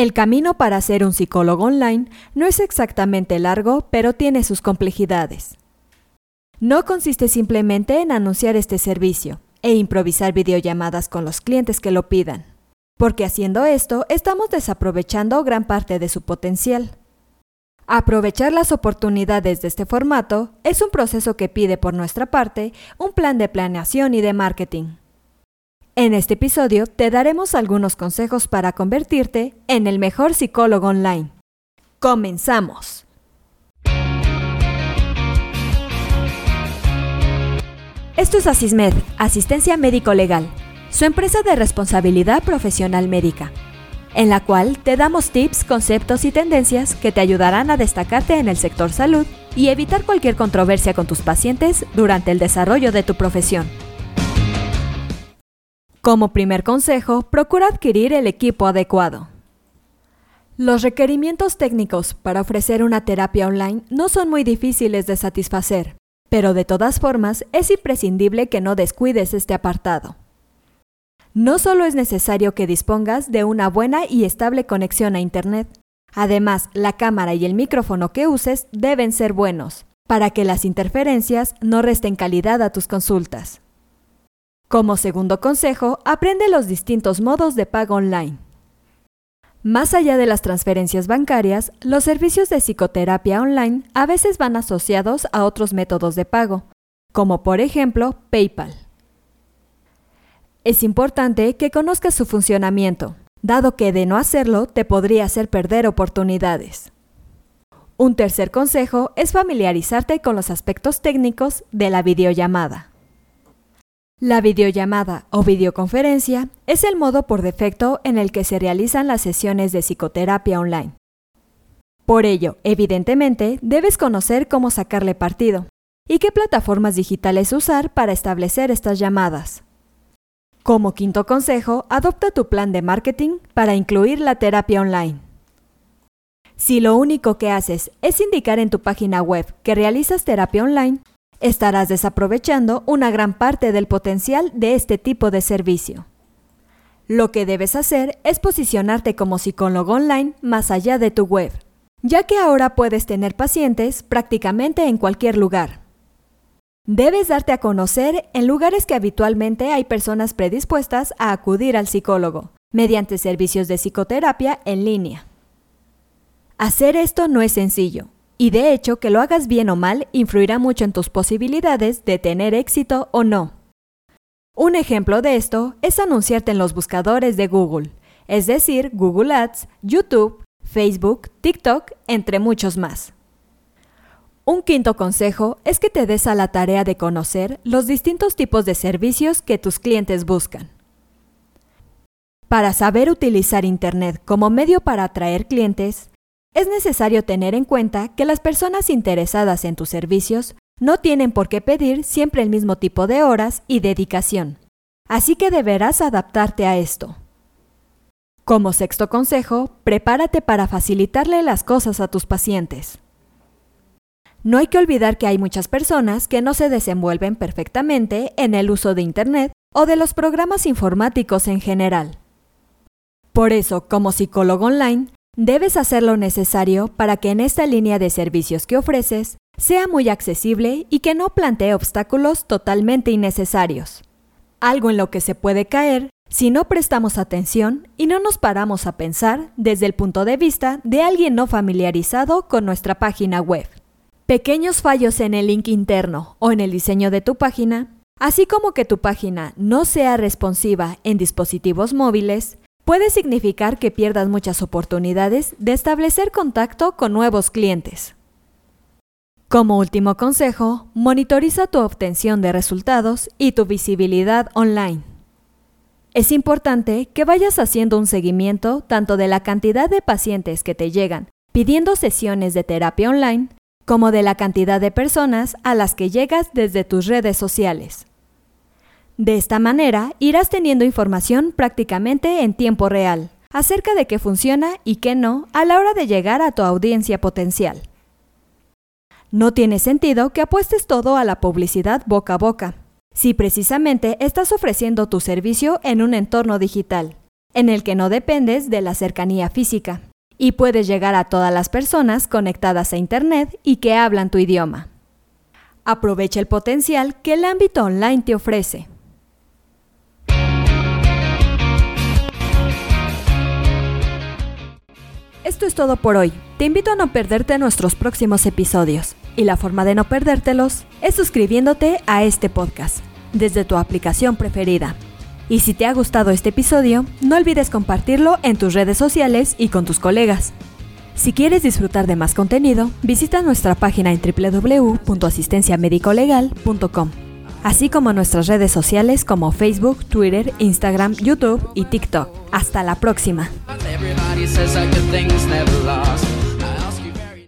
El camino para ser un psicólogo online no es exactamente largo, pero tiene sus complejidades. No consiste simplemente en anunciar este servicio e improvisar videollamadas con los clientes que lo pidan, porque haciendo esto estamos desaprovechando gran parte de su potencial. Aprovechar las oportunidades de este formato es un proceso que pide por nuestra parte un plan de planeación y de marketing. En este episodio te daremos algunos consejos para convertirte en el mejor psicólogo online. ¡Comenzamos! Esto es Asismed, Asistencia Médico Legal, su empresa de responsabilidad profesional médica, en la cual te damos tips, conceptos y tendencias que te ayudarán a destacarte en el sector salud y evitar cualquier controversia con tus pacientes durante el desarrollo de tu profesión. Como primer consejo, procura adquirir el equipo adecuado. Los requerimientos técnicos para ofrecer una terapia online no son muy difíciles de satisfacer, pero de todas formas es imprescindible que no descuides este apartado. No solo es necesario que dispongas de una buena y estable conexión a Internet, además la cámara y el micrófono que uses deben ser buenos, para que las interferencias no resten calidad a tus consultas. Como segundo consejo, aprende los distintos modos de pago online. Más allá de las transferencias bancarias, los servicios de psicoterapia online a veces van asociados a otros métodos de pago, como por ejemplo PayPal. Es importante que conozcas su funcionamiento, dado que de no hacerlo te podría hacer perder oportunidades. Un tercer consejo es familiarizarte con los aspectos técnicos de la videollamada. La videollamada o videoconferencia es el modo por defecto en el que se realizan las sesiones de psicoterapia online. Por ello, evidentemente, debes conocer cómo sacarle partido y qué plataformas digitales usar para establecer estas llamadas. Como quinto consejo, adopta tu plan de marketing para incluir la terapia online. Si lo único que haces es indicar en tu página web que realizas terapia online, estarás desaprovechando una gran parte del potencial de este tipo de servicio. Lo que debes hacer es posicionarte como psicólogo online más allá de tu web, ya que ahora puedes tener pacientes prácticamente en cualquier lugar. Debes darte a conocer en lugares que habitualmente hay personas predispuestas a acudir al psicólogo, mediante servicios de psicoterapia en línea. Hacer esto no es sencillo, y de hecho que lo hagas bien o mal influirá mucho en tus posibilidades de tener éxito o no. Un ejemplo de esto es anunciarte en los buscadores de Google, es decir, Google Ads, YouTube, Facebook, TikTok, entre muchos más. Un quinto consejo es que te des a la tarea de conocer los distintos tipos de servicios que tus clientes buscan. Para saber utilizar Internet como medio para atraer clientes, es necesario tener en cuenta que las personas interesadas en tus servicios no tienen por qué pedir siempre el mismo tipo de horas y dedicación, así que deberás adaptarte a esto. Como sexto consejo, prepárate para facilitarle las cosas a tus pacientes. No hay que olvidar que hay muchas personas que no se desenvuelven perfectamente en el uso de Internet o de los programas informáticos en general. Por eso, como psicólogo online, Debes hacer lo necesario para que en esta línea de servicios que ofreces sea muy accesible y que no plantee obstáculos totalmente innecesarios. Algo en lo que se puede caer si no prestamos atención y no nos paramos a pensar desde el punto de vista de alguien no familiarizado con nuestra página web. Pequeños fallos en el link interno o en el diseño de tu página, así como que tu página no sea responsiva en dispositivos móviles, puede significar que pierdas muchas oportunidades de establecer contacto con nuevos clientes. Como último consejo, monitoriza tu obtención de resultados y tu visibilidad online. Es importante que vayas haciendo un seguimiento tanto de la cantidad de pacientes que te llegan pidiendo sesiones de terapia online, como de la cantidad de personas a las que llegas desde tus redes sociales. De esta manera, irás teniendo información prácticamente en tiempo real acerca de qué funciona y qué no a la hora de llegar a tu audiencia potencial. No tiene sentido que apuestes todo a la publicidad boca a boca, si precisamente estás ofreciendo tu servicio en un entorno digital, en el que no dependes de la cercanía física y puedes llegar a todas las personas conectadas a Internet y que hablan tu idioma. Aprovecha el potencial que el ámbito online te ofrece. Esto es todo por hoy. Te invito a no perderte nuestros próximos episodios. Y la forma de no perdértelos es suscribiéndote a este podcast desde tu aplicación preferida. Y si te ha gustado este episodio, no olvides compartirlo en tus redes sociales y con tus colegas. Si quieres disfrutar de más contenido, visita nuestra página en www.asistenciamedicolegal.com, así como nuestras redes sociales como Facebook, Twitter, Instagram, YouTube y TikTok. Hasta la próxima.